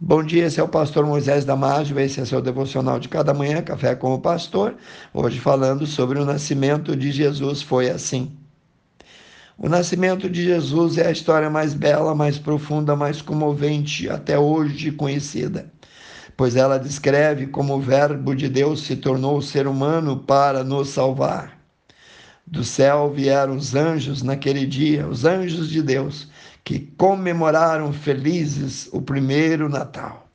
Bom dia, esse é o pastor Moisés Damásio, esse é seu devocional de cada manhã, Café com o Pastor. Hoje falando sobre o nascimento de Jesus foi assim. O nascimento de Jesus é a história mais bela, mais profunda, mais comovente até hoje conhecida, pois ela descreve como o Verbo de Deus se tornou ser humano para nos salvar. Do céu vieram os anjos naquele dia, os anjos de Deus, que comemoraram felizes o primeiro Natal.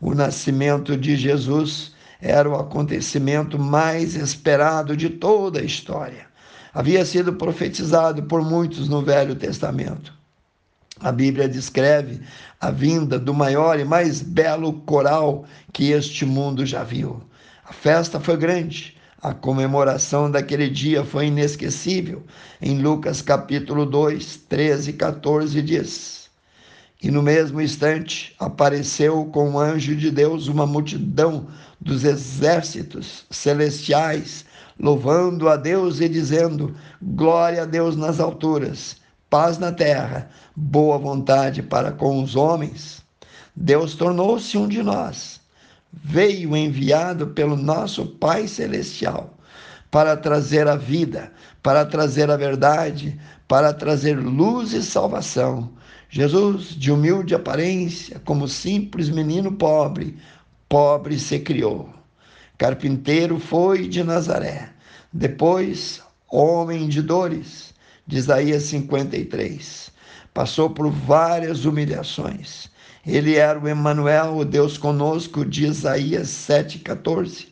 O nascimento de Jesus era o acontecimento mais esperado de toda a história. Havia sido profetizado por muitos no Velho Testamento. A Bíblia descreve a vinda do maior e mais belo coral que este mundo já viu. A festa foi grande, a comemoração daquele dia foi inesquecível. Em Lucas capítulo 2, 13 e 14 diz: E no mesmo instante apareceu com o anjo de Deus uma multidão dos exércitos celestiais, louvando a Deus e dizendo: Glória a Deus nas alturas, paz na terra, boa vontade para com os homens. Deus tornou-se um de nós veio enviado pelo nosso Pai Celestial para trazer a vida, para trazer a verdade, para trazer luz e salvação. Jesus, de humilde aparência, como simples menino pobre, pobre se criou. Carpinteiro foi de Nazaré, depois homem de dores, de Isaías 53. Passou por várias humilhações ele era o Emanuel, o Deus conosco, de Isaías 7,14.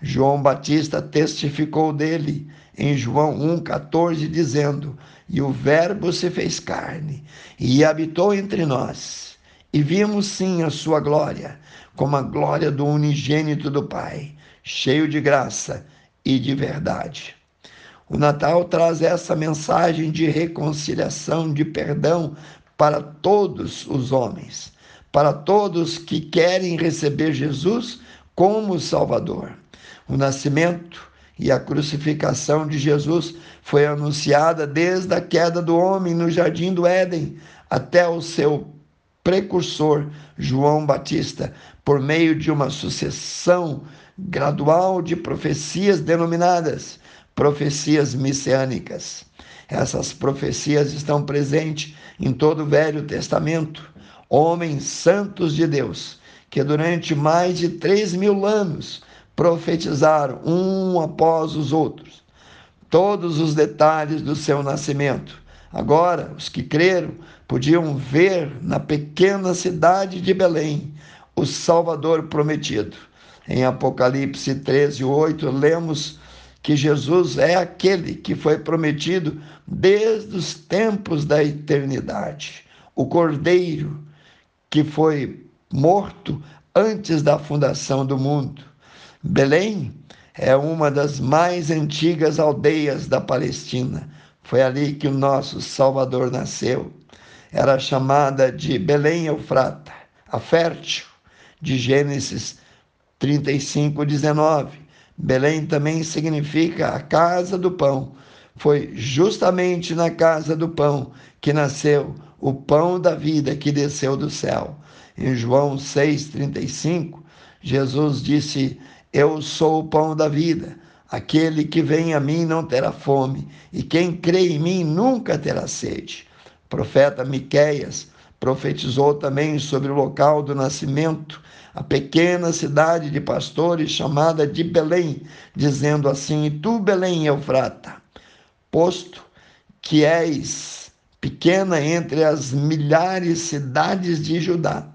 João Batista testificou dele em João 1,14, dizendo: E o Verbo se fez carne e habitou entre nós, e vimos sim a sua glória, como a glória do unigênito do Pai, cheio de graça e de verdade. O Natal traz essa mensagem de reconciliação, de perdão para todos os homens para todos que querem receber Jesus como Salvador. O nascimento e a crucificação de Jesus foi anunciada desde a queda do homem no jardim do Éden até o seu precursor João Batista, por meio de uma sucessão gradual de profecias denominadas profecias messiânicas. Essas profecias estão presentes em todo o Velho Testamento homens santos de Deus, que durante mais de três mil anos profetizaram um após os outros todos os detalhes do seu nascimento. Agora, os que creram podiam ver na pequena cidade de Belém o Salvador prometido. Em Apocalipse 13, 8, lemos que Jesus é aquele que foi prometido desde os tempos da eternidade, o Cordeiro que foi morto antes da fundação do mundo. Belém é uma das mais antigas aldeias da Palestina. Foi ali que o nosso Salvador nasceu. Era chamada de Belém Eufrata, a fértil, de Gênesis 35, 19. Belém também significa a casa do pão. Foi justamente na casa do pão que nasceu o pão da vida que desceu do céu. Em João 6,35, Jesus disse: Eu sou o pão da vida. Aquele que vem a mim não terá fome, e quem crê em mim nunca terá sede. O profeta Miqueias profetizou também sobre o local do nascimento, a pequena cidade de pastores chamada de Belém, dizendo assim: tu, Belém Eufrata, posto que és pequena entre as milhares cidades de Judá,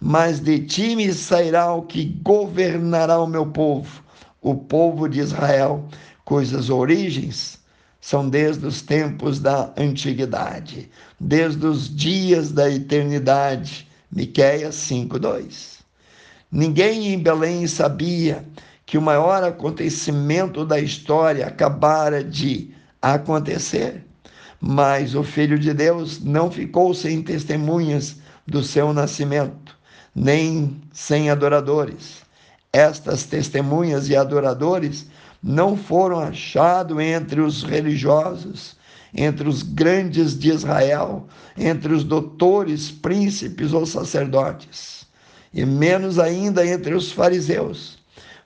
mas de ti me sairá o que governará o meu povo, o povo de Israel, cujas origens são desde os tempos da antiguidade, desde os dias da eternidade. Miqueias 5:2. Ninguém em Belém sabia que o maior acontecimento da história acabara de acontecer. Mas o Filho de Deus não ficou sem testemunhas do seu nascimento, nem sem adoradores. Estas testemunhas e adoradores não foram achados entre os religiosos, entre os grandes de Israel, entre os doutores, príncipes ou sacerdotes. e menos ainda entre os fariseus.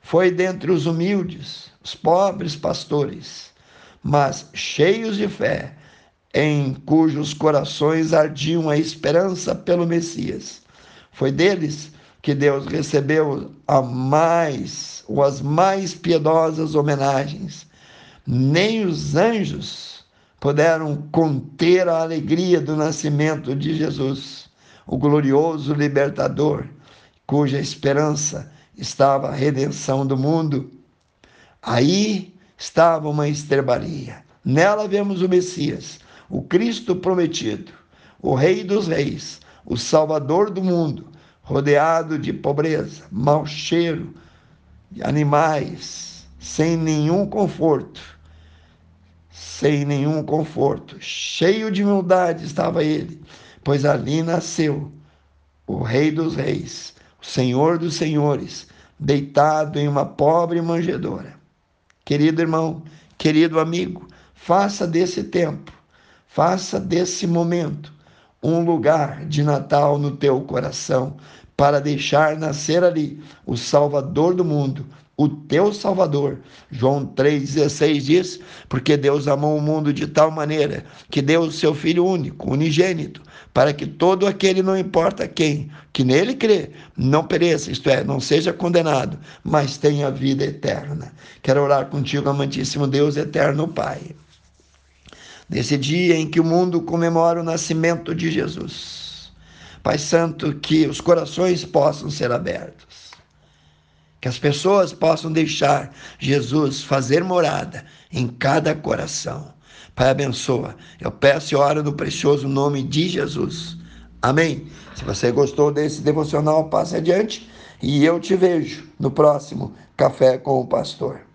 Foi dentre os humildes, os pobres pastores, mas cheios de fé, em cujos corações ardiam a esperança pelo Messias. Foi deles que Deus recebeu a mais ou as mais piedosas homenagens. Nem os anjos puderam conter a alegria do nascimento de Jesus, o glorioso libertador, cuja esperança estava a redenção do mundo. Aí estava uma estrebaria. Nela vemos o Messias, o Cristo prometido, o Rei dos Reis, o Salvador do mundo, rodeado de pobreza, mau cheiro, de animais, sem nenhum conforto, sem nenhum conforto, cheio de humildade estava ele, pois ali nasceu o Rei dos Reis, o Senhor dos Senhores, deitado em uma pobre manjedoura. Querido irmão, querido amigo, faça desse tempo, faça desse momento um lugar de Natal no teu coração, para deixar nascer ali o Salvador do mundo, o teu Salvador. João 3,16 diz: Porque Deus amou o mundo de tal maneira que deu o seu Filho único, unigênito, para que todo aquele, não importa quem, que nele crê, não pereça, isto é, não seja condenado, mas tenha vida eterna. Quero orar contigo, amantíssimo Deus eterno Pai. Nesse dia em que o mundo comemora o nascimento de Jesus Pai Santo, que os corações possam ser abertos, que as pessoas possam deixar Jesus fazer morada em cada coração. Pai, abençoa. Eu peço e oro no precioso nome de Jesus. Amém. Se você gostou desse devocional, passe adiante e eu te vejo no próximo Café com o Pastor.